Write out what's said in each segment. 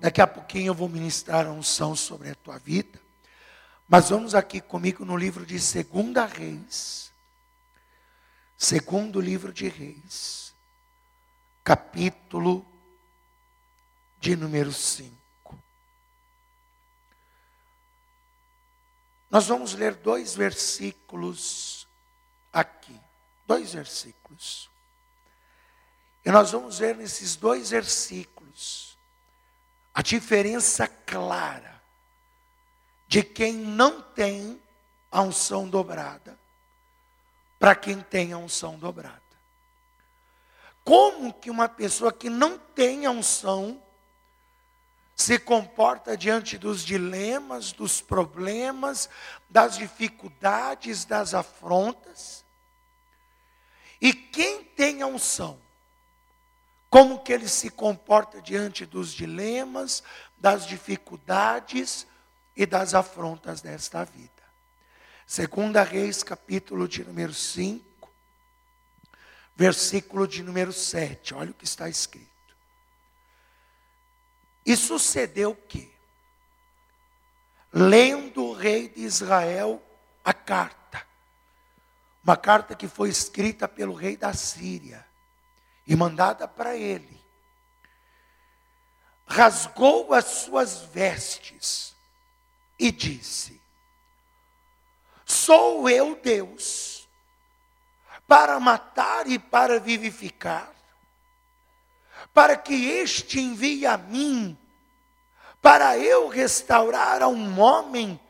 Daqui a pouquinho eu vou ministrar a unção sobre a tua vida. Mas vamos aqui comigo no livro de Segunda Reis. Segundo livro de Reis. Capítulo de número 5. Nós vamos ler dois versículos aqui. Dois versículos. E nós vamos ver nesses dois versículos a diferença clara de quem não tem a unção dobrada para quem tem a unção dobrada. Como que uma pessoa que não tem a unção se comporta diante dos dilemas, dos problemas, das dificuldades, das afrontas. E quem tem a unção, como que ele se comporta diante dos dilemas, das dificuldades e das afrontas desta vida. Segunda Reis, capítulo de número 5, versículo de número 7. Olha o que está escrito. E sucedeu que, lendo o rei de Israel a carta, uma carta que foi escrita pelo rei da Síria e mandada para ele, rasgou as suas vestes e disse: Sou eu Deus, para matar e para vivificar para que este envie a mim, para eu restaurar a um homem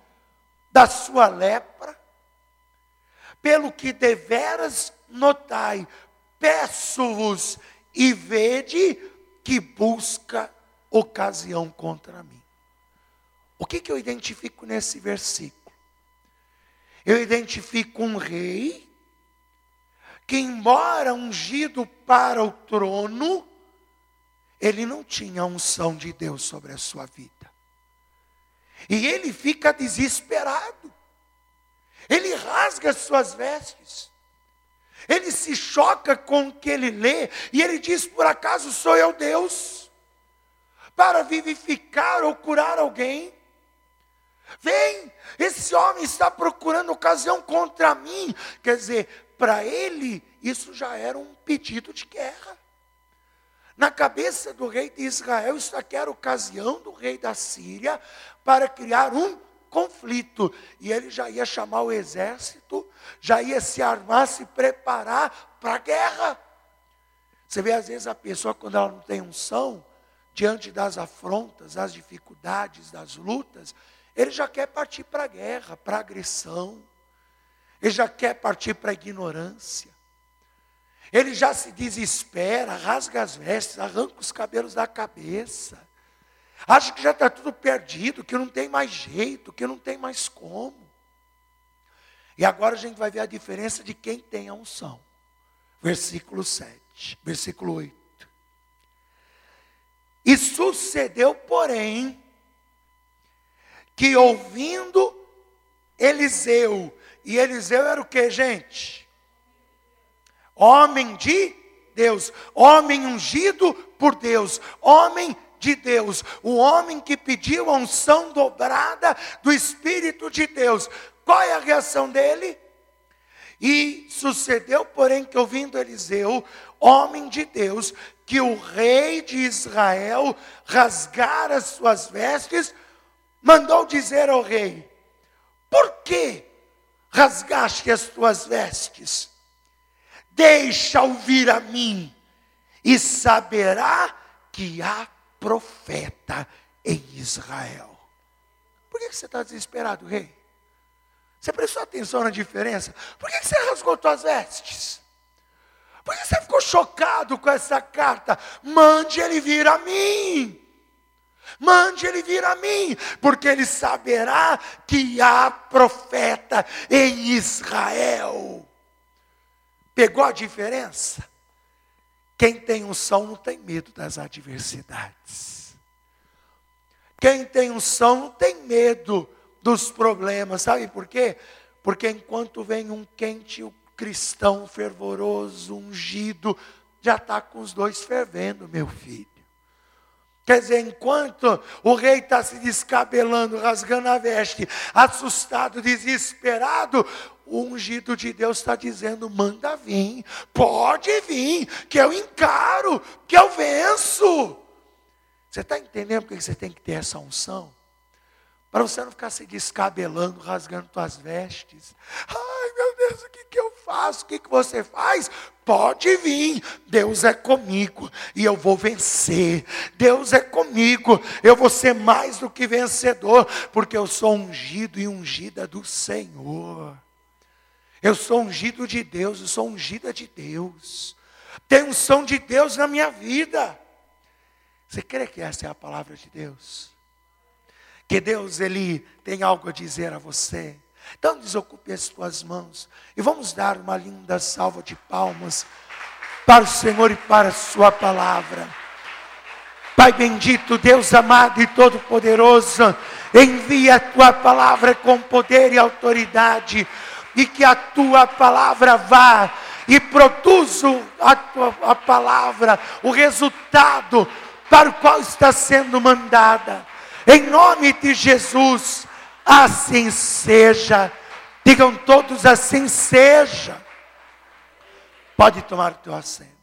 da sua lepra? Pelo que deveras notai, peço-vos e vede que busca ocasião contra mim. O que, que eu identifico nesse versículo? Eu identifico um rei que, embora ungido para o trono, ele não tinha unção de Deus sobre a sua vida. E ele fica desesperado. Ele rasga as suas vestes. Ele se choca com o que ele lê. E ele diz: Por acaso sou eu Deus? Para vivificar ou curar alguém? Vem, esse homem está procurando ocasião contra mim. Quer dizer, para ele, isso já era um pedido de guerra. Na cabeça do rei de Israel, isso aqui era ocasião do rei da Síria para criar um conflito. E ele já ia chamar o exército, já ia se armar, se preparar para a guerra. Você vê, às vezes, a pessoa, quando ela não tem unção, diante das afrontas, das dificuldades, das lutas, ele já quer partir para a guerra, para a agressão, ele já quer partir para a ignorância. Ele já se desespera, rasga as vestes, arranca os cabelos da cabeça. Acha que já está tudo perdido, que não tem mais jeito, que não tem mais como. E agora a gente vai ver a diferença de quem tem a unção. Versículo 7, versículo 8. E sucedeu, porém, que ouvindo Eliseu, e Eliseu era o que, gente? homem de Deus, homem ungido por Deus, homem de Deus, o homem que pediu a unção dobrada do Espírito de Deus. Qual é a reação dele? E sucedeu, porém, que ouvindo Eliseu, homem de Deus, que o rei de Israel rasgara as suas vestes, mandou dizer ao rei: Por que rasgaste as tuas vestes? deixa ouvir a mim, e saberá que há profeta em Israel. Por que você está desesperado, rei? Você prestou atenção na diferença? Por que você rasgou suas vestes? Por que você ficou chocado com essa carta? Mande ele vir a mim. Mande ele vir a mim, porque ele saberá que há profeta em Israel. Pegou a diferença? Quem tem unção não tem medo das adversidades. Quem tem unção não tem medo dos problemas. Sabe por quê? Porque enquanto vem um quente, o cristão fervoroso, ungido, já está com os dois fervendo, meu filho. Quer dizer, enquanto o rei está se descabelando, rasgando a veste, assustado, desesperado, o ungido de Deus está dizendo: manda vir, pode vir, que eu encaro, que eu venço. Você está entendendo porque você tem que ter essa unção? Para você não ficar se descabelando, rasgando suas vestes. Ai, meu Deus, o que, que eu faço? O que, que você faz? Pode vir, Deus é comigo e eu vou vencer. Deus é comigo, eu vou ser mais do que vencedor, porque eu sou ungido e ungida do Senhor. Eu sou ungido de Deus, eu sou ungida de Deus. Tem unção de Deus na minha vida. Você crê que essa é a palavra de Deus? Que Deus ele tem algo a dizer a você. Então desocupe as tuas mãos e vamos dar uma linda salva de palmas para o Senhor e para a sua palavra. Pai bendito, Deus amado e todo-poderoso, envia a tua palavra com poder e autoridade e que a tua palavra vá e produza a tua a palavra, o resultado para o qual está sendo mandada. Em nome de Jesus, assim seja. Digam todos assim seja. Pode tomar o teu assento.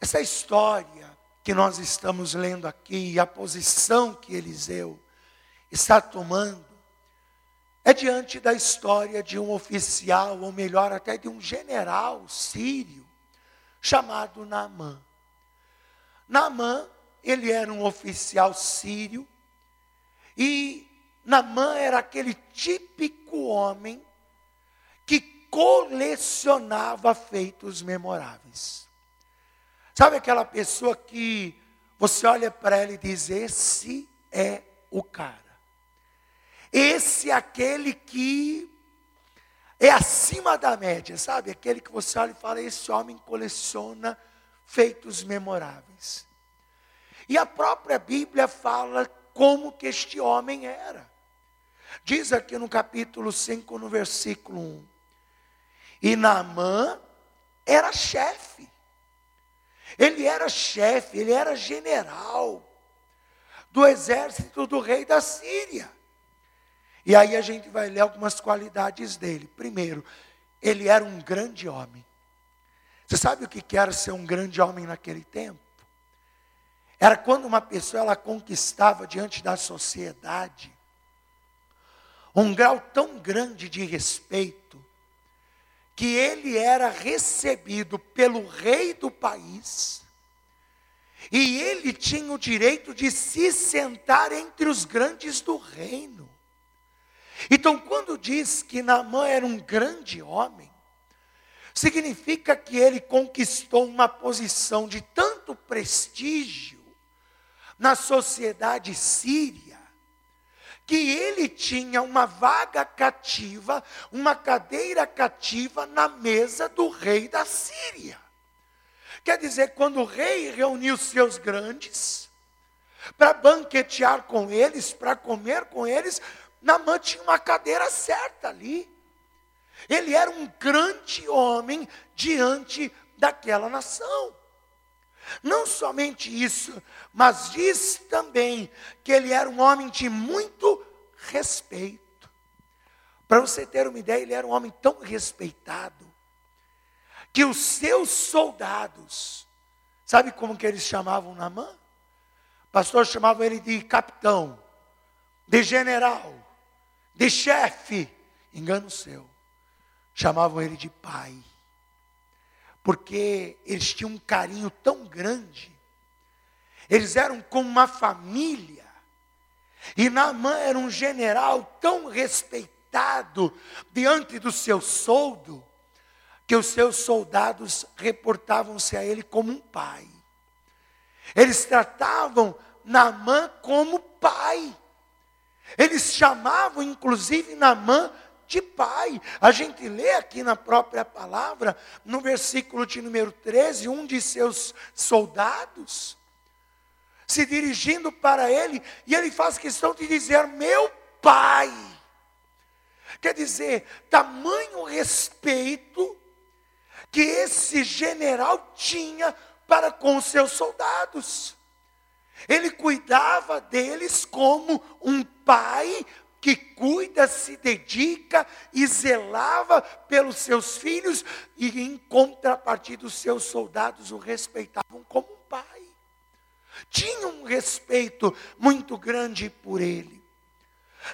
Essa história que nós estamos lendo aqui, a posição que Eliseu está tomando, é diante da história de um oficial, ou melhor, até de um general sírio, chamado Naamã. Naamã ele era um oficial sírio, e Namã era aquele típico homem que colecionava feitos memoráveis. Sabe aquela pessoa que você olha para ela e diz: Esse é o cara. Esse é aquele que é acima da média, sabe? Aquele que você olha e fala: Esse homem coleciona feitos memoráveis. E a própria Bíblia fala como que este homem era. Diz aqui no capítulo 5, no versículo 1. E Naamã era chefe. Ele era chefe, ele era general do exército do rei da Síria. E aí a gente vai ler algumas qualidades dele. Primeiro, ele era um grande homem. Você sabe o que era ser um grande homem naquele tempo? Era quando uma pessoa ela conquistava diante da sociedade um grau tão grande de respeito que ele era recebido pelo rei do país e ele tinha o direito de se sentar entre os grandes do reino. Então, quando diz que Naamã era um grande homem, significa que ele conquistou uma posição de tanto prestígio na sociedade síria, que ele tinha uma vaga cativa, uma cadeira cativa na mesa do rei da Síria. Quer dizer, quando o rei reuniu seus grandes, para banquetear com eles, para comer com eles, Namã tinha uma cadeira certa ali. Ele era um grande homem diante daquela nação. Não somente isso, mas diz também que ele era um homem de muito respeito. Para você ter uma ideia, ele era um homem tão respeitado que os seus soldados, sabe como que eles chamavam Namã? O pastor chamava ele de capitão, de general, de chefe, engano seu. Chamavam ele de pai porque eles tinham um carinho tão grande, eles eram como uma família, e Naamã era um general tão respeitado diante do seu soldo, que os seus soldados reportavam-se a ele como um pai. Eles tratavam Naamã como pai. Eles chamavam, inclusive, Naamã de pai. A gente lê aqui na própria palavra, no versículo de número 13, um de seus soldados, se dirigindo para ele, e ele faz questão de dizer: Meu pai. Quer dizer, tamanho respeito que esse general tinha para com seus soldados. Ele cuidava deles como um pai que cuida, se dedica e zelava pelos seus filhos, e em contrapartida, os seus soldados o respeitavam como um pai. Tinha um respeito muito grande por ele.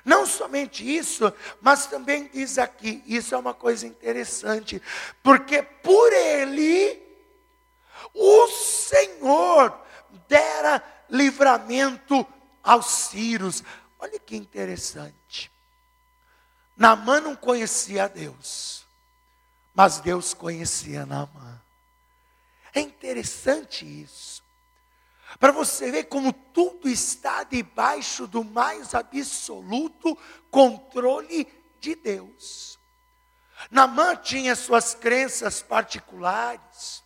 Não somente isso, mas também diz aqui, isso é uma coisa interessante, porque por ele o Senhor dera livramento aos Círios. Olha que interessante. Naamã não conhecia Deus, mas Deus conhecia Naamã. É interessante isso. Para você ver como tudo está debaixo do mais absoluto controle de Deus. Naamã tinha suas crenças particulares,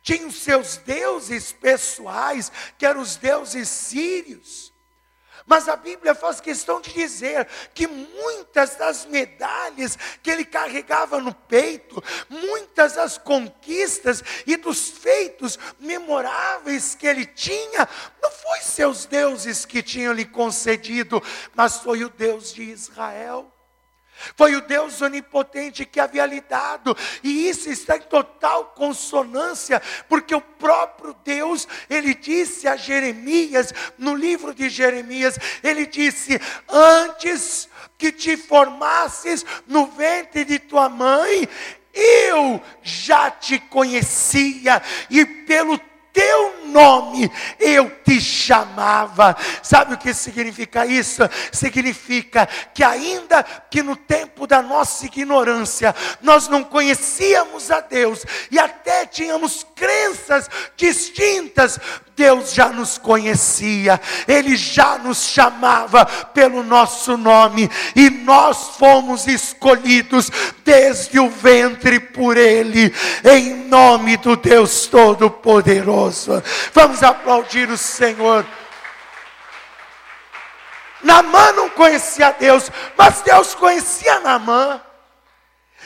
tinha os seus deuses pessoais, que eram os deuses sírios. Mas a Bíblia faz questão de dizer que muitas das medalhas que ele carregava no peito, muitas das conquistas e dos feitos memoráveis que ele tinha, não foi seus deuses que tinham lhe concedido, mas foi o Deus de Israel. Foi o Deus onipotente que havia lhe dado, e isso está em total consonância, porque o próprio Deus, ele disse a Jeremias, no livro de Jeremias, ele disse: Antes que te formasses no ventre de tua mãe, eu já te conhecia, e pelo teu nome eu te chamava. Sabe o que significa isso? Significa que, ainda que no tempo da nossa ignorância, nós não conhecíamos a Deus e até tínhamos crenças distintas, Deus já nos conhecia, Ele já nos chamava pelo nosso nome, e nós fomos escolhidos desde o ventre por Ele, em nome do Deus Todo-Poderoso. Vamos aplaudir o Senhor. Namã não conhecia Deus, mas Deus conhecia Namã.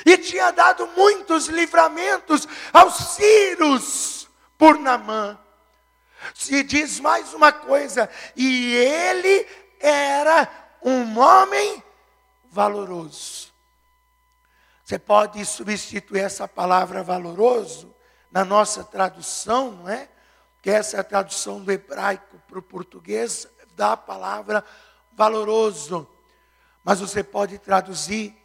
E tinha dado muitos livramentos aos Círios por Namã. Se diz mais uma coisa, e ele era um homem valoroso. Você pode substituir essa palavra valoroso na nossa tradução, não é? Que essa é a tradução do hebraico para o português da palavra valoroso. Mas você pode traduzir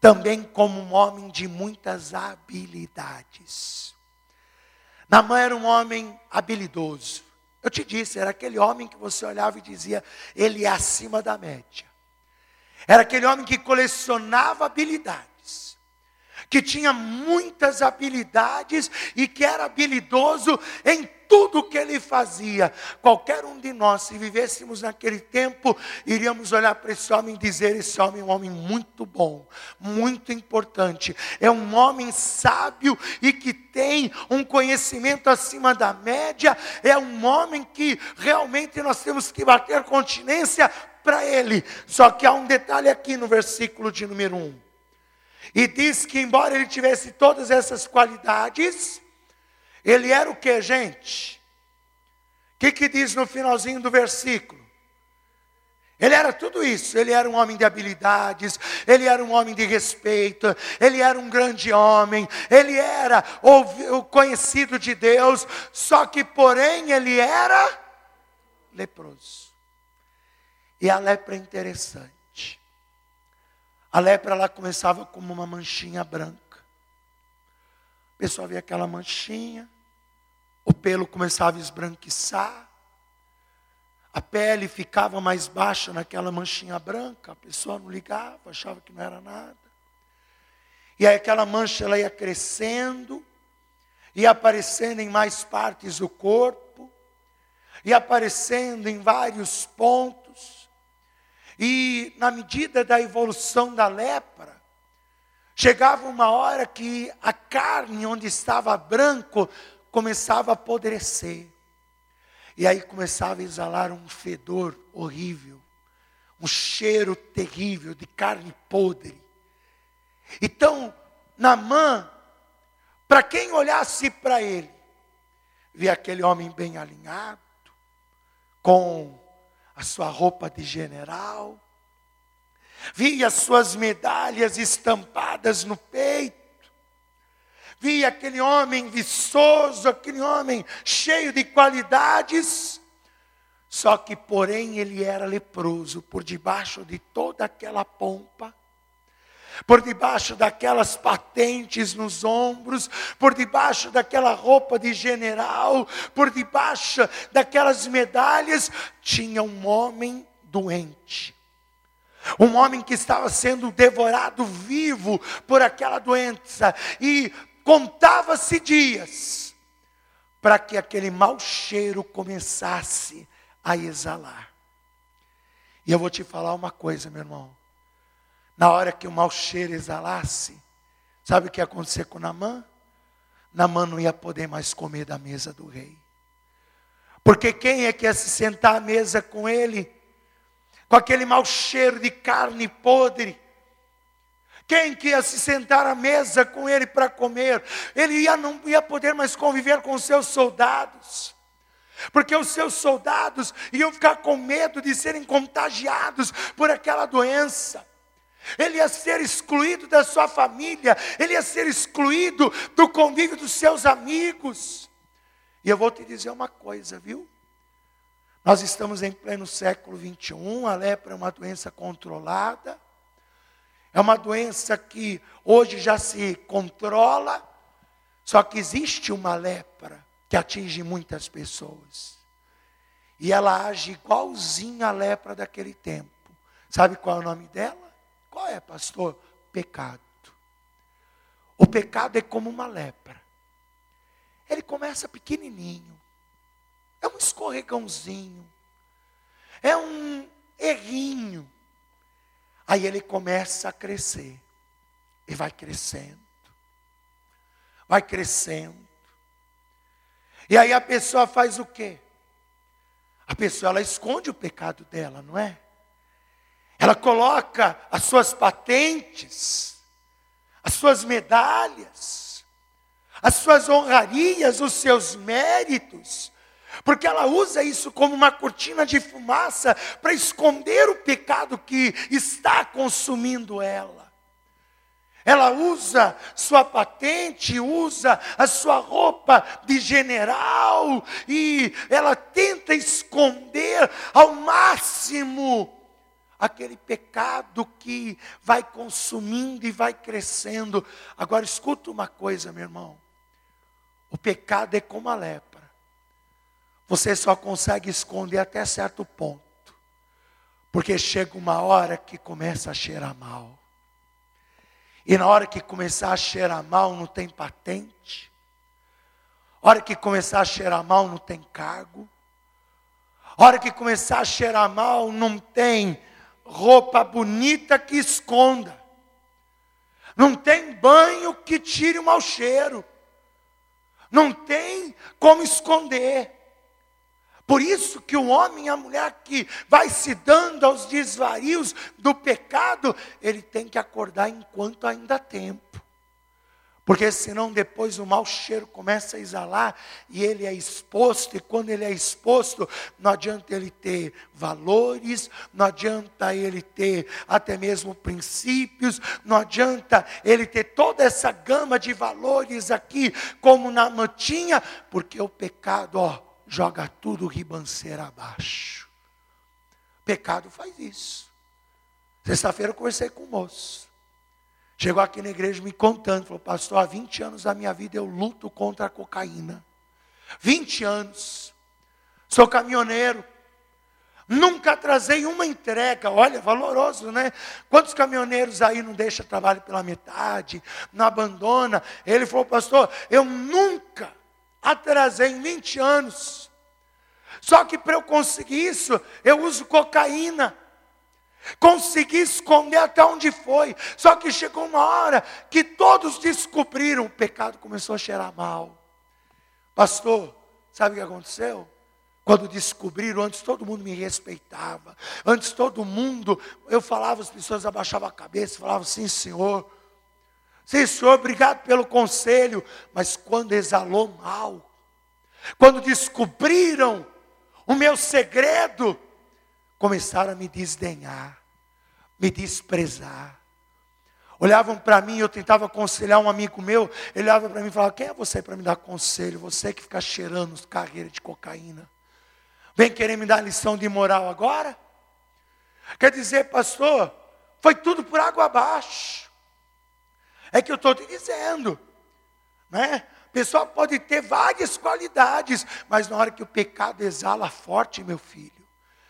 também como um homem de muitas habilidades. Namã era um homem habilidoso. Eu te disse, era aquele homem que você olhava e dizia, ele é acima da média. Era aquele homem que colecionava habilidades, que tinha muitas habilidades e que era habilidoso em tudo que ele fazia. Qualquer um de nós, se vivêssemos naquele tempo, iríamos olhar para esse homem e dizer: esse homem é um homem muito bom, muito importante. É um homem sábio e que tem um conhecimento acima da média. É um homem que realmente nós temos que bater continência para ele. Só que há um detalhe aqui no versículo de número 1. E diz que, embora ele tivesse todas essas qualidades, ele era o que, gente? O que, que diz no finalzinho do versículo? Ele era tudo isso. Ele era um homem de habilidades, ele era um homem de respeito, ele era um grande homem, ele era o conhecido de Deus, só que, porém, ele era leproso. E a lepra é interessante. A lepra lá começava como uma manchinha branca. A pessoa via aquela manchinha, o pelo começava a esbranquiçar, a pele ficava mais baixa naquela manchinha branca, a pessoa não ligava, achava que não era nada. E aí aquela mancha ela ia crescendo, ia aparecendo em mais partes do corpo, ia aparecendo em vários pontos. E na medida da evolução da lepra, chegava uma hora que a carne onde estava branco começava a apodrecer. E aí começava a exalar um fedor horrível, um cheiro terrível de carne podre. Então, Namã, para quem olhasse para ele, via aquele homem bem alinhado, com a sua roupa de general, via suas medalhas estampadas no peito, via aquele homem viçoso, aquele homem cheio de qualidades, só que, porém, ele era leproso por debaixo de toda aquela pompa por debaixo daquelas patentes nos ombros, por debaixo daquela roupa de general, por debaixo daquelas medalhas, tinha um homem doente. Um homem que estava sendo devorado vivo por aquela doença, e contava-se dias para que aquele mau cheiro começasse a exalar. E eu vou te falar uma coisa, meu irmão. Na hora que o mau cheiro exalasse, sabe o que ia acontecer com Namã? Namã não ia poder mais comer da mesa do rei. Porque quem é que ia se sentar à mesa com ele? Com aquele mau cheiro de carne podre. Quem que ia se sentar à mesa com ele para comer? Ele ia, não ia poder mais conviver com os seus soldados. Porque os seus soldados iam ficar com medo de serem contagiados por aquela doença ele ia ser excluído da sua família, ele ia ser excluído do convívio dos seus amigos. E eu vou te dizer uma coisa, viu? Nós estamos em pleno século 21, a lepra é uma doença controlada, é uma doença que hoje já se controla, só que existe uma lepra que atinge muitas pessoas. E ela age igualzinha à lepra daquele tempo. Sabe qual é o nome dela? Qual é, pastor? Pecado. O pecado é como uma lepra. Ele começa pequenininho. É um escorregãozinho. É um errinho. Aí ele começa a crescer. E vai crescendo. Vai crescendo. E aí a pessoa faz o quê? A pessoa ela esconde o pecado dela, não é? Ela coloca as suas patentes, as suas medalhas, as suas honrarias, os seus méritos, porque ela usa isso como uma cortina de fumaça para esconder o pecado que está consumindo ela. Ela usa sua patente, usa a sua roupa de general e ela tenta esconder ao máximo aquele pecado que vai consumindo e vai crescendo. Agora escuta uma coisa, meu irmão. O pecado é como a lepra. Você só consegue esconder até certo ponto. Porque chega uma hora que começa a cheirar mal. E na hora que começar a cheirar mal, não tem patente. Hora que começar a cheirar mal, não tem cargo. Hora que começar a cheirar mal, não tem roupa bonita que esconda. Não tem banho que tire o mau cheiro. Não tem como esconder. Por isso que o homem e a mulher que vai se dando aos desvarios do pecado, ele tem que acordar enquanto ainda há tempo. Porque senão depois o mau cheiro começa a exalar e ele é exposto, e quando ele é exposto, não adianta ele ter valores, não adianta ele ter até mesmo princípios, não adianta ele ter toda essa gama de valores aqui, como na mantinha, porque o pecado, ó, joga tudo ribanceira abaixo. Pecado faz isso. Sexta-feira eu conversei com o moço. Chegou aqui na igreja me contando, falou, pastor, há 20 anos da minha vida eu luto contra a cocaína. 20 anos. Sou caminhoneiro. Nunca atrasei uma entrega, olha, valoroso, né? Quantos caminhoneiros aí não deixam trabalho pela metade, não abandona? Ele falou, pastor, eu nunca atrasei em 20 anos. Só que para eu conseguir isso, eu uso cocaína. Consegui esconder até onde foi. Só que chegou uma hora que todos descobriram, o pecado começou a cheirar mal. Pastor, sabe o que aconteceu? Quando descobriram, antes todo mundo me respeitava. Antes todo mundo, eu falava, as pessoas abaixavam a cabeça, falavam, sim, senhor. Sim, senhor, obrigado pelo conselho. Mas quando exalou mal, quando descobriram o meu segredo, começaram a me desdenhar, me desprezar. Olhavam para mim, eu tentava aconselhar um amigo meu, ele olhava para mim e falava: Quem é você para me dar conselho? Você que fica cheirando carreira de cocaína. Vem querer me dar lição de moral agora? Quer dizer, pastor, foi tudo por água abaixo. É que eu estou te dizendo, né? Pessoal pode ter várias qualidades, mas na hora que o pecado exala forte, meu filho,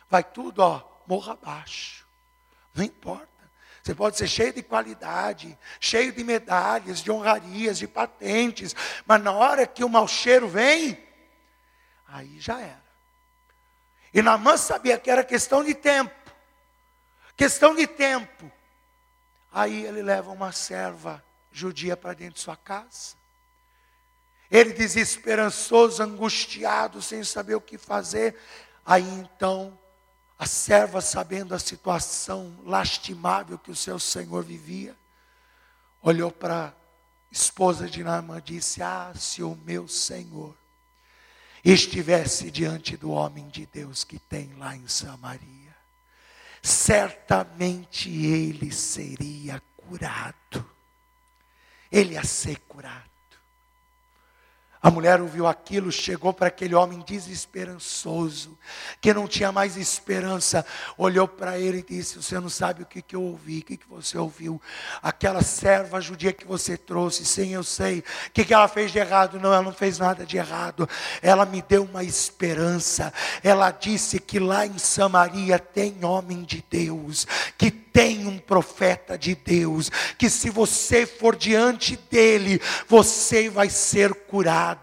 vai tudo, ó, morra abaixo. Não importa. Você pode ser cheio de qualidade, cheio de medalhas, de honrarias, de patentes, mas na hora que o mau cheiro vem, aí já era. E Namã sabia que era questão de tempo. Questão de tempo. Aí ele leva uma serva judia para dentro de sua casa. Ele desesperançoso, angustiado, sem saber o que fazer. Aí então a serva, sabendo a situação lastimável que o seu senhor vivia, olhou para a esposa de Naamã e disse: Ah, se o meu senhor estivesse diante do homem de Deus que tem lá em Samaria, certamente ele seria curado. Ele ia ser curado. A mulher ouviu aquilo, chegou para aquele homem desesperançoso, que não tinha mais esperança, olhou para ele e disse: Você não sabe o que, que eu ouvi, o que, que você ouviu? Aquela serva judia que você trouxe, sim, eu sei. O que, que ela fez de errado? Não, ela não fez nada de errado. Ela me deu uma esperança. Ela disse que lá em Samaria tem homem de Deus, que tem um profeta de Deus, que se você for diante dele, você vai ser curado.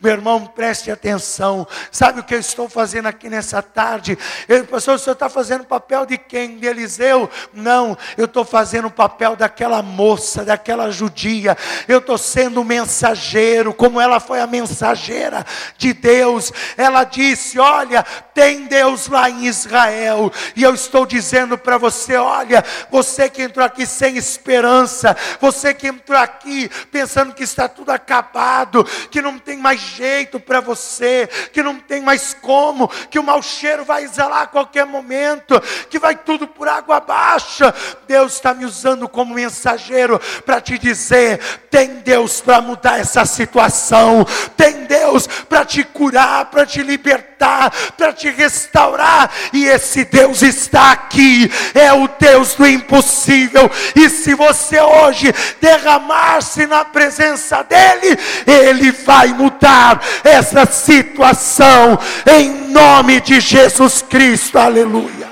Meu irmão, preste atenção. Sabe o que eu estou fazendo aqui nessa tarde? Eu, pastor, o senhor está fazendo o papel de quem? De Eliseu? Não, eu estou fazendo o papel daquela moça, daquela judia. Eu estou sendo o mensageiro, como ela foi a mensageira de Deus. Ela disse: Olha, tem Deus lá em Israel, e eu estou dizendo para você: olha você que entrou aqui sem esperança, você que entrou aqui pensando que está tudo acabado, que não tem mais jeito para você, que não tem mais como, que o mau cheiro vai exalar a qualquer momento, que vai tudo por água abaixo. Deus está me usando como mensageiro para te dizer: tem Deus para mudar essa situação, tem Deus para te curar, para te libertar, para te restaurar, e esse Deus está aqui, é o Deus do impossível. E se você hoje derramar-se na presença dEle, Ele vai mudar essa situação, em nome de Jesus Cristo. Aleluia.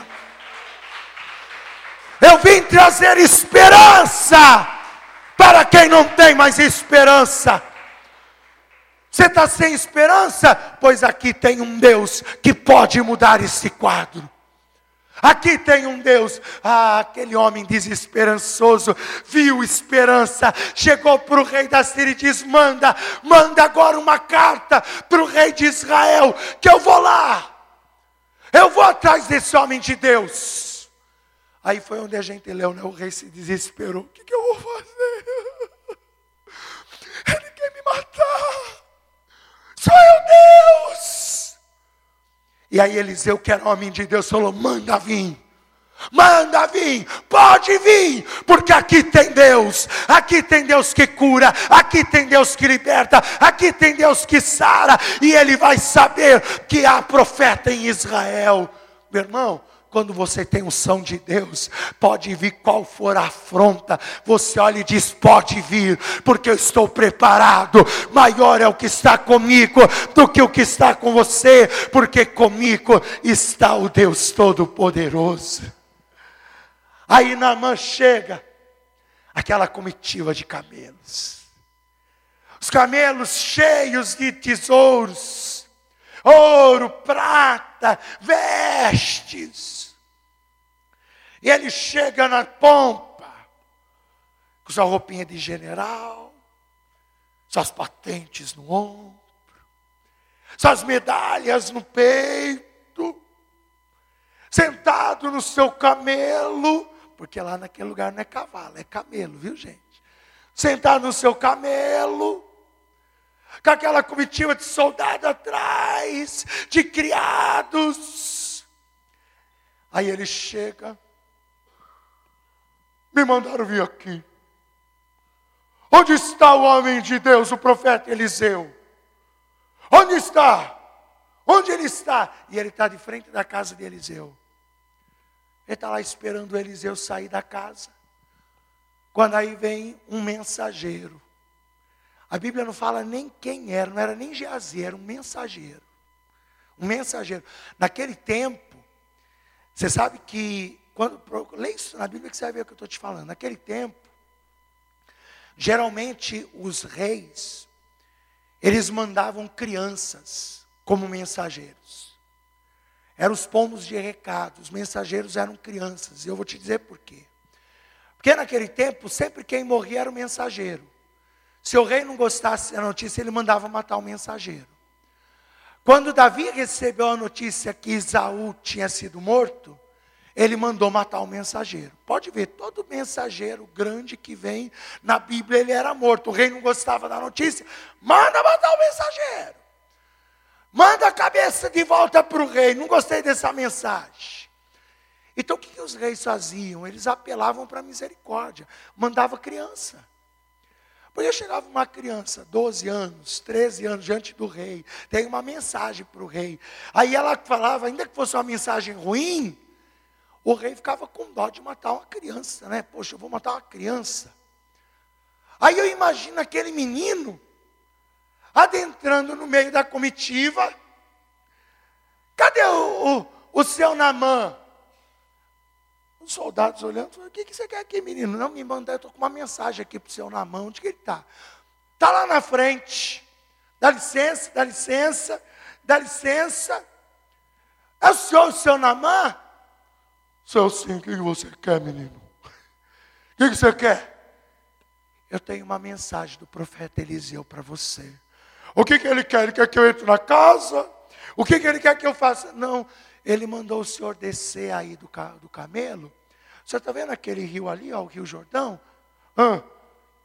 Eu vim trazer esperança para quem não tem mais esperança. Você está sem esperança? Pois aqui tem um Deus que pode mudar esse quadro. Aqui tem um Deus. Ah, aquele homem desesperançoso viu esperança, chegou para o rei da Síria e diz: Manda, manda agora uma carta para o rei de Israel, que eu vou lá. Eu vou atrás desse homem de Deus. Aí foi onde a gente leu, né? O rei se desesperou. O que, que eu vou fazer? Ele quer me matar. Sou eu Deus. E aí Eliseu, que era homem de Deus, falou: manda vir. Manda vir, pode vir, porque aqui tem Deus, aqui tem Deus que cura, aqui tem Deus que liberta, aqui tem Deus que sara, e ele vai saber que há profeta em Israel. Meu irmão, quando você tem unção de Deus, pode vir qual for a afronta, você olha e diz: pode vir, porque eu estou preparado. Maior é o que está comigo do que o que está com você, porque comigo está o Deus Todo-Poderoso. Aí Naamã chega, aquela comitiva de camelos, os camelos cheios de tesouros, ouro, prata, vestes. E ele chega na pompa, com sua roupinha de general, suas patentes no ombro, suas medalhas no peito, sentado no seu camelo, porque lá naquele lugar não é cavalo, é camelo, viu gente? Sentado no seu camelo, com aquela comitiva de soldado atrás, de criados. Aí ele chega, me mandaram vir aqui. Onde está o homem de Deus, o profeta Eliseu? Onde está? Onde ele está? E ele está de frente da casa de Eliseu. Ele está lá esperando o Eliseu sair da casa. Quando aí vem um mensageiro. A Bíblia não fala nem quem era, não era nem Geazi, era um mensageiro. Um mensageiro. Naquele tempo, você sabe que, quando, lê isso na Bíblia que você vai ver o que eu estou te falando. Naquele tempo, geralmente os reis, eles mandavam crianças como mensageiros. Eram os pomos de recado, os mensageiros eram crianças. E eu vou te dizer por quê. Porque naquele tempo, sempre quem morria era o mensageiro. Se o rei não gostasse da notícia, ele mandava matar o mensageiro. Quando Davi recebeu a notícia que Isaú tinha sido morto, ele mandou matar o mensageiro. Pode ver, todo mensageiro grande que vem na Bíblia, ele era morto. O rei não gostava da notícia, manda matar o mensageiro. Manda a cabeça de volta para o rei. Não gostei dessa mensagem. Então o que, que os reis faziam? Eles apelavam para a misericórdia, mandava criança. Porque chegava uma criança, 12 anos, 13 anos, diante do rei, tem uma mensagem para o rei. Aí ela falava, ainda que fosse uma mensagem ruim, o rei ficava com dó de matar uma criança, né? Poxa, eu vou matar uma criança. Aí eu imagino aquele menino adentrando no meio da comitiva. Cadê o, o, o seu Namã? Os soldados olhando, o que, que você quer aqui, menino? Não me manda, eu estou com uma mensagem aqui para o seu Namã, onde que ele está? Está lá na frente. Dá licença, dá licença, dá licença. É o senhor o seu Namã? Sou sim, o que você quer, menino? O que você quer? Eu tenho uma mensagem do profeta Eliseu para você. O que, que ele quer? Ele quer que eu entre na casa? O que, que ele quer que eu faça? Não, ele mandou o senhor descer aí do, do camelo. O senhor está vendo aquele rio ali, ó, o Rio Jordão?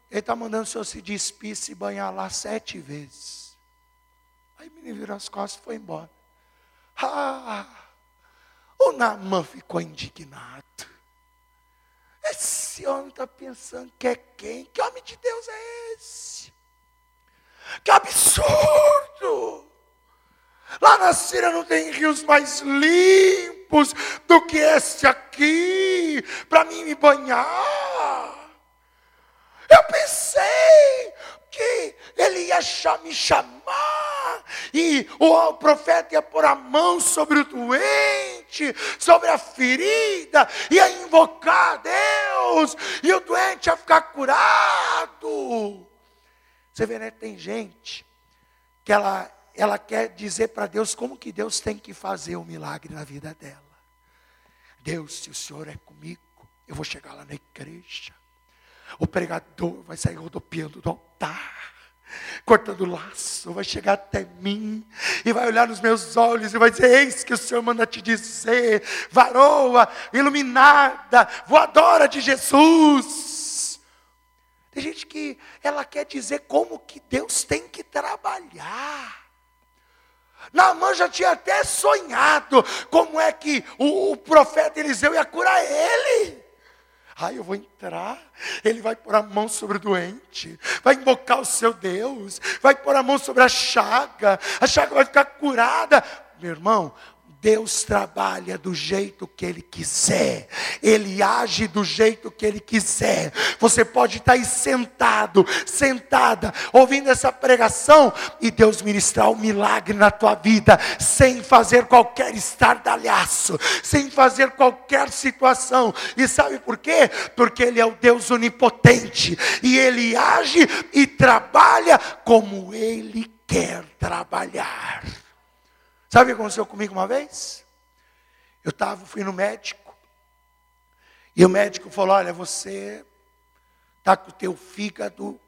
Ele está mandando o senhor se despir, se banhar lá sete vezes. Aí o menino virou as costas e foi embora. Ah, o Namã ficou indignado. Esse homem está pensando que é quem? Que homem de Deus é esse? Que absurdo! Lá na Síria não tem rios mais limpos do que este aqui, para mim me banhar. Eu pensei que ele ia me chamar, e o profeta ia pôr a mão sobre o doente, sobre a ferida, ia invocar Deus, e o doente ia ficar curado. Você vê, né? Tem gente que ela, ela quer dizer para Deus como que Deus tem que fazer o um milagre na vida dela. Deus, se o Senhor é comigo, eu vou chegar lá na igreja. O pregador vai sair rodopiando do altar, cortando laço, vai chegar até mim e vai olhar nos meus olhos e vai dizer: Eis que o Senhor manda te dizer, varoa, iluminada, voadora de Jesus. Tem gente que ela quer dizer como que Deus tem que trabalhar. Naamã já tinha até sonhado como é que o, o profeta Eliseu ia curar ele. Aí eu vou entrar, ele vai pôr a mão sobre o doente, vai invocar o seu Deus, vai pôr a mão sobre a chaga, a chaga vai ficar curada. Meu irmão, Deus trabalha do jeito que Ele quiser, Ele age do jeito que Ele quiser. Você pode estar aí sentado, sentada, ouvindo essa pregação e Deus ministrar um milagre na tua vida, sem fazer qualquer estardalhaço, sem fazer qualquer situação. E sabe por quê? Porque Ele é o Deus onipotente e Ele age e trabalha como Ele quer trabalhar. Sabe o que aconteceu comigo uma vez? Eu tava, fui no médico, e o médico falou: Olha, você está com o teu fígado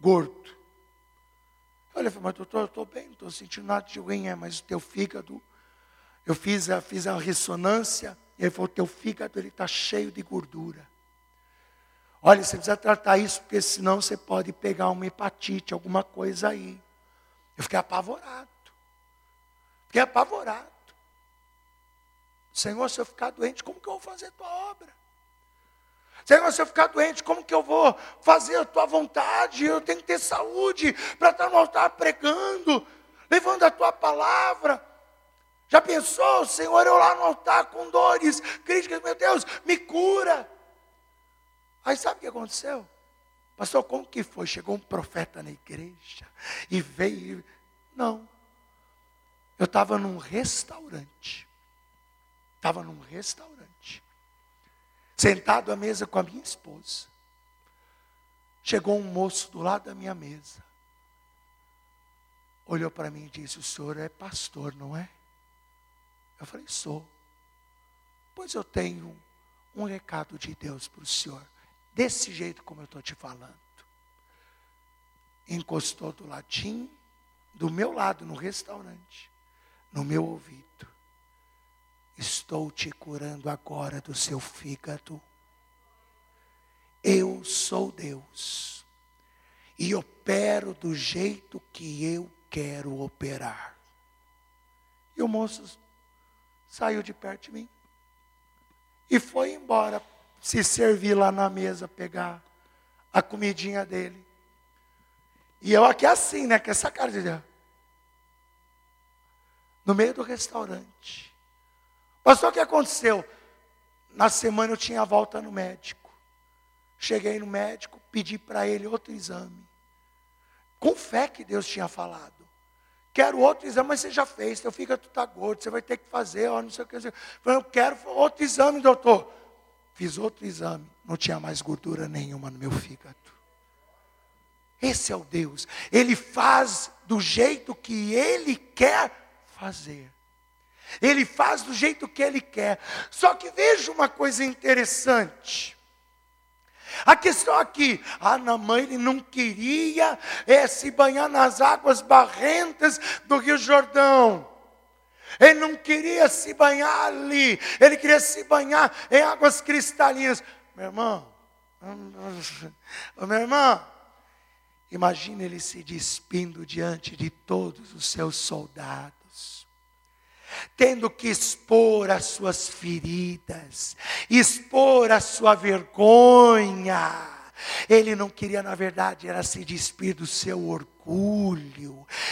gordo. Eu falei, mas doutor, eu estou bem, não estou sentindo nada de ruim, é, mas o teu fígado, eu fiz a, fiz a ressonância, e ele falou, o teu fígado está cheio de gordura. Olha, você precisa tratar isso, porque senão você pode pegar uma hepatite, alguma coisa aí. Eu fiquei apavorado. Fiquei apavorado. Senhor, se eu ficar doente, como que eu vou fazer a tua obra? Senhor, se eu ficar doente, como que eu vou fazer a tua vontade? Eu tenho que ter saúde para estar no altar pregando, levando a tua palavra. Já pensou, Senhor, eu lá no altar com dores, críticas, meu Deus, me cura. Aí sabe o que aconteceu? Pastor, como que foi? Chegou um profeta na igreja e veio. Não. Eu estava num restaurante. Estava num restaurante. Sentado à mesa com a minha esposa. Chegou um moço do lado da minha mesa. Olhou para mim e disse: O senhor é pastor, não é? Eu falei: Sou. Pois eu tenho um recado de Deus para o senhor. Desse jeito como eu estou te falando. Encostou do ladinho, do meu lado, no restaurante no meu ouvido: Estou te curando agora do seu fígado. Eu sou Deus e opero do jeito que eu quero operar. E o moço saiu de perto de mim e foi embora se servir lá na mesa, pegar a comidinha dele. E eu aqui assim, né? Com essa cara de no meio do restaurante. Pastor, o que aconteceu? Na semana eu tinha a volta no médico. Cheguei no médico, pedi para ele outro exame. Com fé que Deus tinha falado. Quero outro exame, mas você já fez, teu fígado está gordo, você vai ter que fazer, ó, não sei o que. Eu quero outro exame, doutor. Fiz outro exame, não tinha mais gordura nenhuma no meu fígado. Esse é o Deus. Ele faz do jeito que Ele quer fazer. Ele faz do jeito que ele quer. Só que veja uma coisa interessante. A questão aqui, a Namã ele não queria é, se banhar nas águas barrentas do Rio Jordão. Ele não queria se banhar ali, ele queria se banhar em águas cristalinas. Meu irmão, meu irmão, imagine ele se despindo diante de todos os seus soldados tendo que expor as suas feridas, expor a sua vergonha. Ele não queria, na verdade, era se despir do seu orgulho.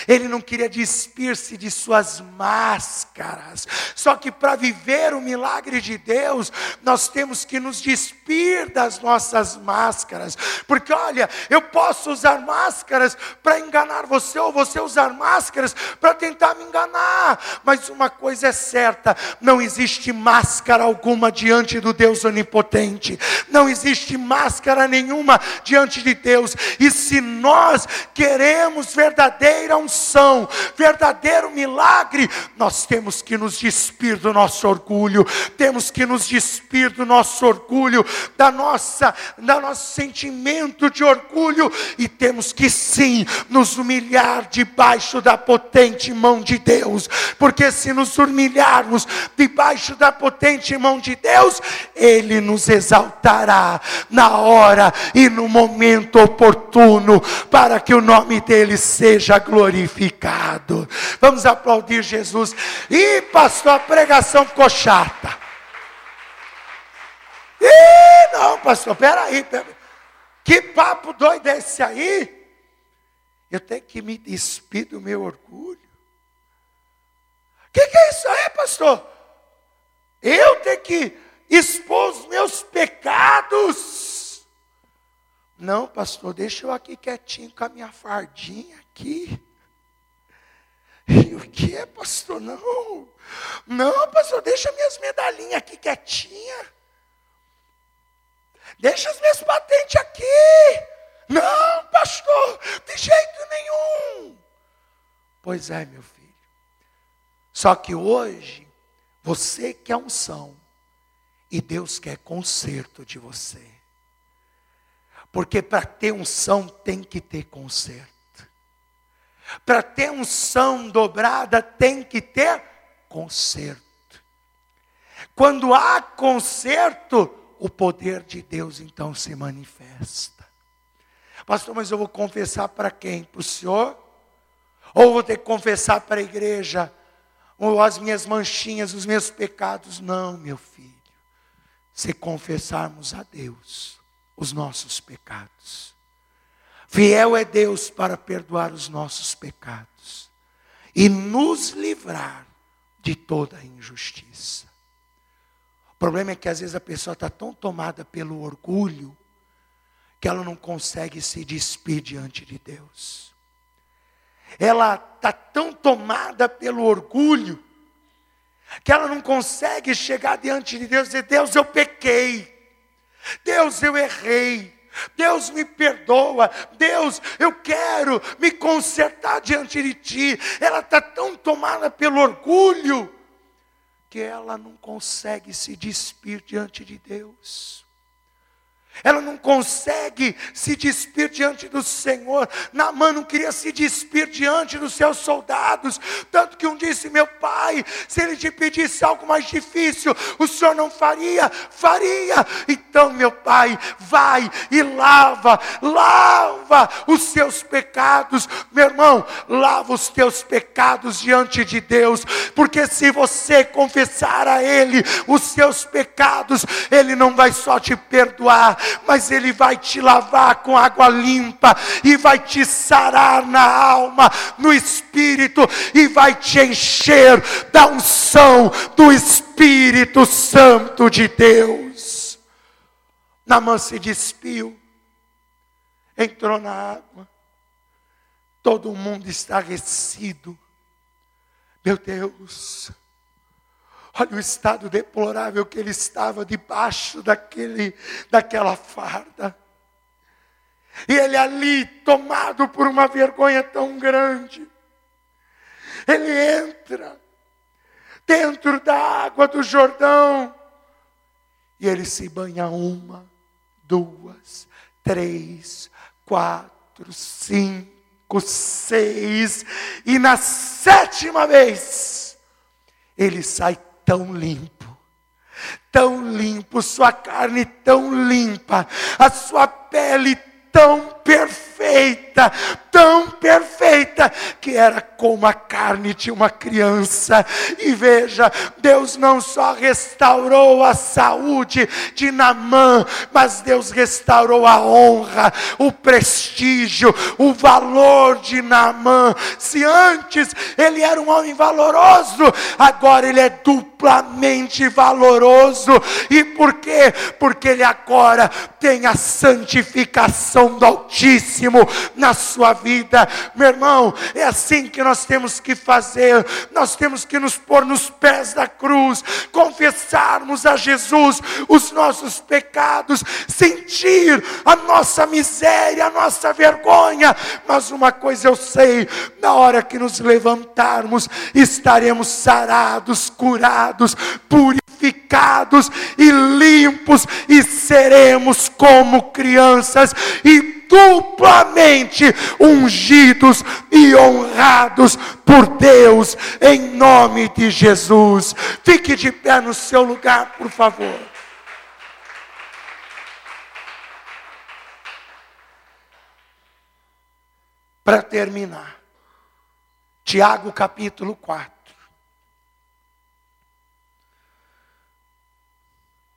Ele não queria despir-se de suas máscaras. Só que para viver o milagre de Deus, nós temos que nos despir das nossas máscaras. Porque olha, eu posso usar máscaras para enganar você, ou você usar máscaras para tentar me enganar. Mas uma coisa é certa: não existe máscara alguma diante do Deus onipotente. Não existe máscara nenhuma diante de Deus. E se nós queremos verdadeira unção, verdadeiro milagre, nós temos que nos despir do nosso orgulho, temos que nos despir do nosso orgulho, da nossa, da nosso sentimento de orgulho e temos que sim nos humilhar debaixo da potente mão de Deus, porque se nos humilharmos debaixo da potente mão de Deus, ele nos exaltará na hora e no momento oportuno para que o nome dele seja glorificado. Vamos aplaudir Jesus. E pastor, a pregação ficou chata. Ih, não, pastor, peraí, peraí. Que papo doido é esse aí? Eu tenho que me despir do meu orgulho. O que, que é isso aí, pastor? Eu tenho que expor os meus pecados. Não, pastor, deixa eu aqui quietinho com a minha fardinha aqui. E o que é, pastor? Não. Não, pastor, deixa minhas medalhinhas aqui quietinha. Deixa as minhas patentes aqui. Não, pastor, de jeito nenhum. Pois é, meu filho. Só que hoje, você quer unção. E Deus quer conserto de você. Porque para ter unção tem que ter conserto. Para ter unção dobrada tem que ter conserto. Quando há conserto, o poder de Deus então se manifesta. Pastor, mas eu vou confessar para quem? Para o senhor? Ou vou ter que confessar para a igreja? Ou as minhas manchinhas, os meus pecados? Não, meu filho. Se confessarmos a Deus os nossos pecados. Fiel é Deus para perdoar os nossos pecados e nos livrar de toda injustiça. O problema é que às vezes a pessoa está tão tomada pelo orgulho que ela não consegue se despir diante de Deus. Ela está tão tomada pelo orgulho que ela não consegue chegar diante de Deus e dizer: Deus, eu pequei. Deus, eu errei. Deus me perdoa, Deus, eu quero me consertar diante de Ti. Ela está tão tomada pelo orgulho que ela não consegue se despir diante de Deus. Ela não consegue se despir diante do Senhor. Naamã não queria se despir diante dos seus soldados. Tanto que um disse: Meu pai, se ele te pedisse algo mais difícil, o senhor não faria? Faria. Então, meu pai, vai e lava, lava os seus pecados. Meu irmão, lava os teus pecados diante de Deus. Porque se você confessar a Ele os seus pecados, Ele não vai só te perdoar mas Ele vai te lavar com água limpa e vai te sarar na alma, no espírito e vai te encher da unção do Espírito Santo de Deus. Namã se despiu, entrou na água, todo mundo estarrecido. Meu Deus, Olha o estado deplorável que ele estava debaixo daquele, daquela farda. E ele ali, tomado por uma vergonha tão grande, ele entra dentro da água do Jordão e ele se banha uma, duas, três, quatro, cinco, seis, e na sétima vez ele sai tão limpo, tão limpo, sua carne tão limpa, a sua pele tão perfeita, tão perfeita, que era como a carne de uma criança. E veja, Deus não só restaurou a saúde de Namã, mas Deus restaurou a honra, o prestígio, o valor de Namã. Se antes ele era um homem valoroso, agora ele é duplamente valoroso. E por quê? Porque ele agora tem a santificação do Altíssimo na sua vida. Meu irmão, é assim que nós temos que fazer. Nós temos que nos pôr nos pés da cruz, confessarmos a Jesus os nossos pecados, sentir a nossa miséria, a nossa vergonha. Mas uma coisa eu sei: na hora que nos levantarmos, estaremos sarados, curados, purificados e limpos, e seremos como crianças e duplamente ungidos e honrados por Deus, em nome de Jesus. Fique de pé no seu lugar, por favor. Para terminar, Tiago capítulo 4.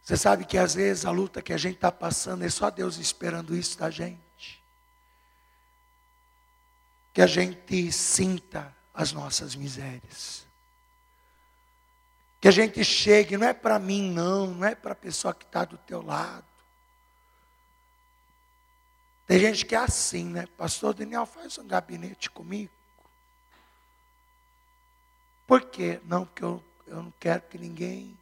Você sabe que às vezes a luta que a gente está passando é só Deus esperando isso da gente que a gente sinta as nossas misérias. Que a gente chegue, não é para mim, não, não é para a pessoa que está do teu lado. Tem gente que é assim, né? Pastor Daniel, faz um gabinete comigo. Por quê? Não, porque eu, eu não quero que ninguém,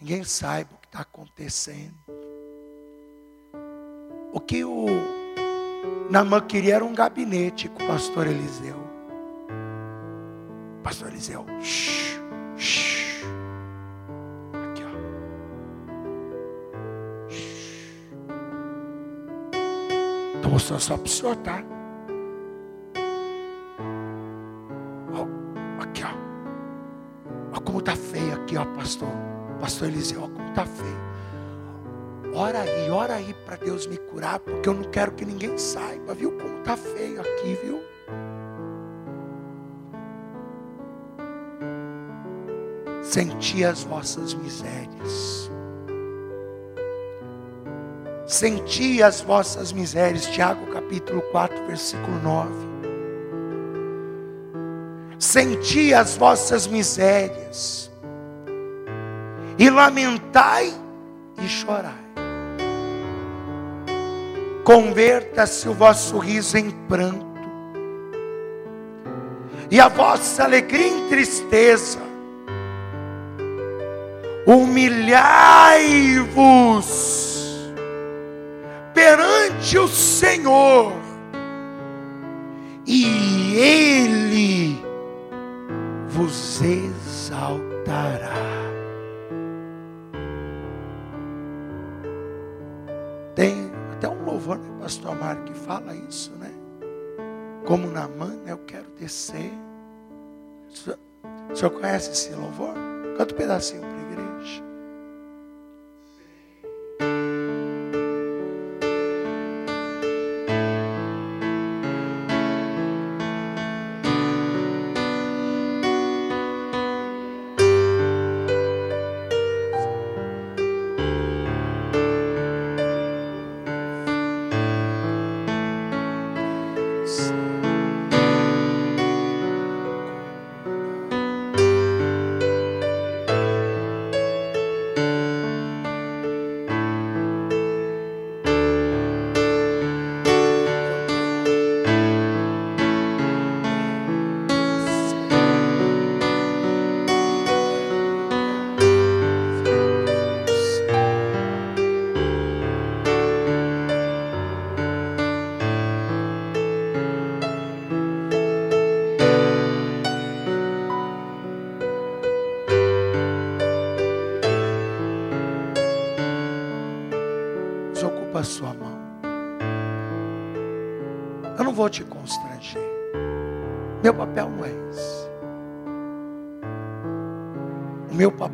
ninguém saiba o que está acontecendo. O que o Namã queria era um gabinete com o pastor Eliseu. Pastor Eliseu, shh, shh. Aqui, ó. Estou mostrando só para o senhor, tá? Ó, aqui, ó. Olha como está feio aqui, ó, pastor. Pastor Eliseu, olha como está feio. Ora aí, ora aí para Deus me curar, porque eu não quero que ninguém saiba, viu como tá feio aqui, viu? Senti as vossas misérias. Senti as vossas misérias. Tiago capítulo 4, versículo 9. Senti as vossas misérias. E lamentai e chorai. Converta-se o vosso riso em pranto. E a vossa alegria em tristeza humilhai-vos perante o Senhor, e Ele vos exaltará. Tem louvor, né, pastor Amaro, que fala isso, né? Como na mana eu quero descer. O senhor conhece esse louvor? Canta um pedacinho para a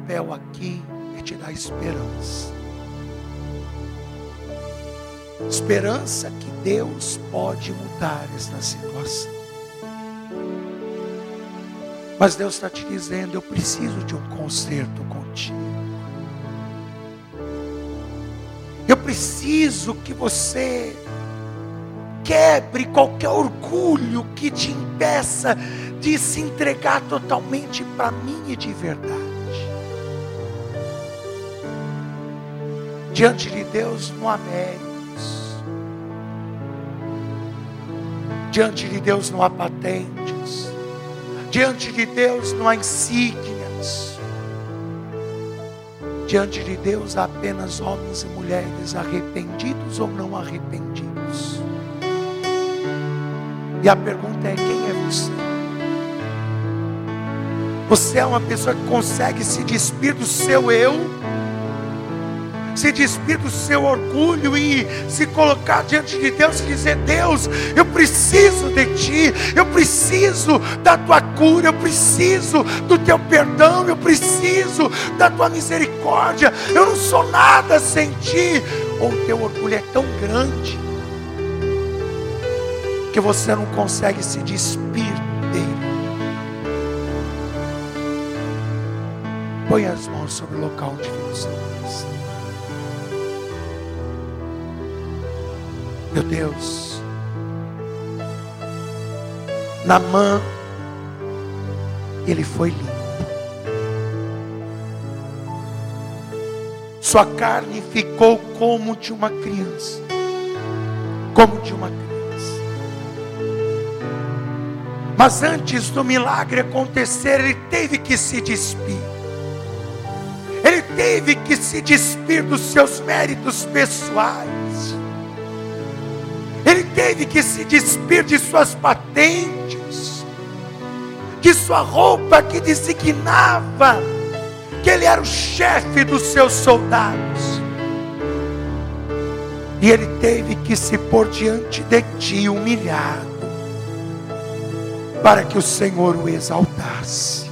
papel aqui é te dar esperança. Esperança que Deus pode mudar esta situação. Mas Deus está te dizendo: eu preciso de um conserto contigo. Eu preciso que você quebre qualquer orgulho que te impeça de se entregar totalmente para mim e de verdade. Diante de Deus não há méritos. Diante de Deus não há patentes. Diante de Deus não há insígnias. Diante de Deus há apenas homens e mulheres arrependidos ou não arrependidos. E a pergunta é: quem é você? Você é uma pessoa que consegue se despir do seu eu? Se despir do seu orgulho e se colocar diante de Deus e dizer: Deus, eu preciso de Ti, eu preciso da Tua cura, eu preciso do Teu perdão, eu preciso da Tua misericórdia, eu não sou nada sem Ti. Ou o teu orgulho é tão grande que você não consegue se despir dele. Põe as mãos sobre o local onde você está. Meu Deus, Namã, ele foi limpo. Sua carne ficou como de uma criança, como de uma criança. Mas antes do milagre acontecer, ele teve que se despir. Ele teve que se despir dos seus méritos pessoais teve que se despir de suas patentes, de sua roupa que designava que ele era o chefe dos seus soldados. E ele teve que se pôr diante de ti humilhado, para que o Senhor o exaltasse.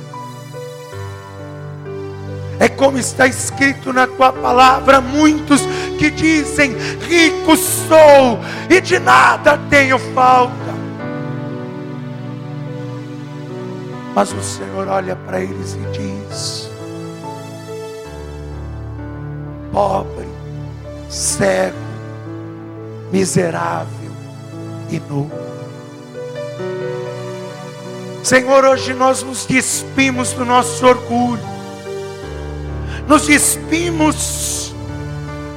É como está escrito na tua palavra: muitos que dizem: Rico sou e de nada tenho falta. Mas o Senhor olha para eles e diz: Pobre, cego, miserável e nu. Senhor, hoje nós nos despimos do nosso orgulho, nos despimos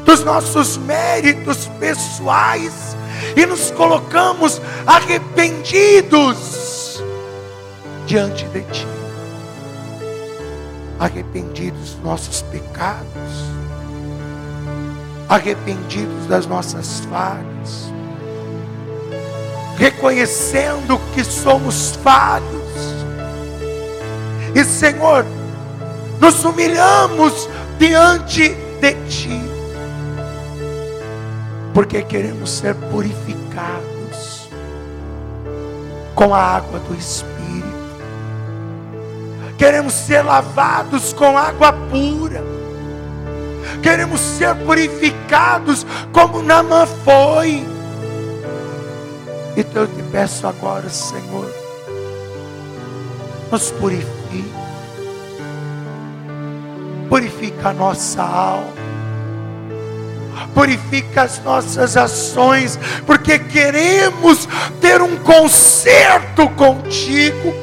dos nossos méritos pessoais e nos colocamos arrependidos diante de Ti, arrependidos dos nossos pecados, arrependidos das nossas falhas, reconhecendo que somos falhos. E Senhor, nos humilhamos diante de Ti, porque queremos ser purificados com a água do Espírito, queremos ser lavados com água pura, queremos ser purificados como Namã foi. Então eu te peço agora, Senhor, nos purifique, purifica a nossa alma, purifica as nossas ações, porque queremos ter um conserto contigo.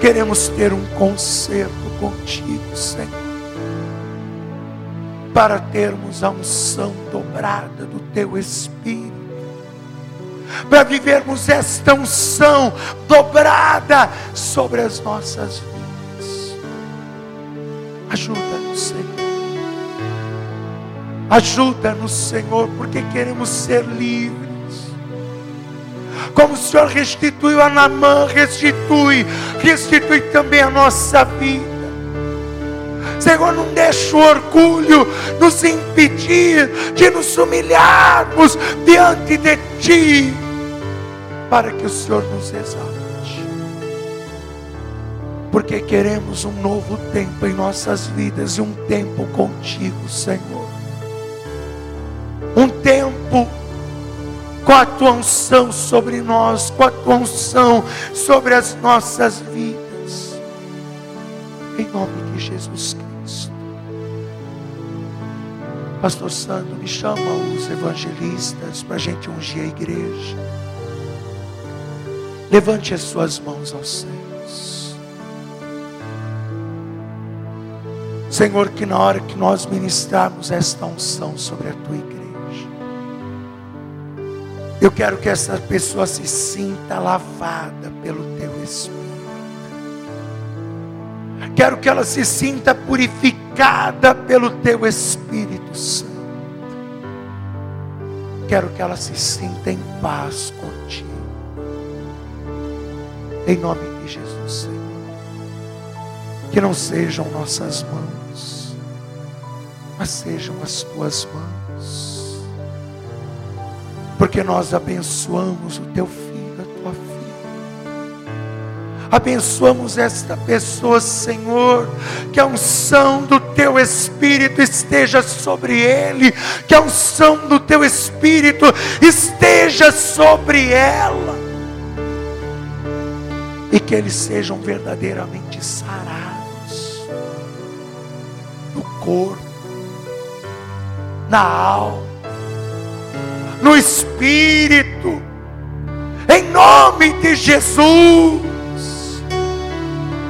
Queremos ter um conserto contigo, Senhor, para termos a unção dobrada do Teu Espírito para vivermos esta unção dobrada sobre as nossas vidas. Ajuda-nos, Senhor. Ajuda-nos, Senhor, porque queremos ser livres. Como o Senhor restituiu a Namã, restitui, restitui também a nossa vida. Senhor, não deixe o orgulho nos impedir de nos humilharmos diante de Ti para que o Senhor nos exalte. Porque queremos um novo tempo em nossas vidas e um tempo contigo, Senhor. Com a tua unção sobre nós, com a tua unção sobre as nossas vidas. Em nome de Jesus Cristo. Pastor Sandro, me chama os evangelistas para a gente ungir a igreja. Levante as suas mãos aos céus. Senhor, que na hora que nós ministrarmos esta unção sobre a tua igreja, eu quero que essa pessoa se sinta lavada pelo teu Espírito. Quero que ela se sinta purificada pelo teu Espírito Santo. Quero que ela se sinta em paz contigo. Em nome de Jesus, Senhor. Que não sejam nossas mãos, mas sejam as tuas mãos. Porque nós abençoamos o teu filho, a tua filha. Abençoamos esta pessoa, Senhor, que a unção do teu Espírito esteja sobre ele, que a unção do teu Espírito esteja sobre ela e que eles sejam verdadeiramente sarados no corpo, na alma, no espírito, em nome de Jesus.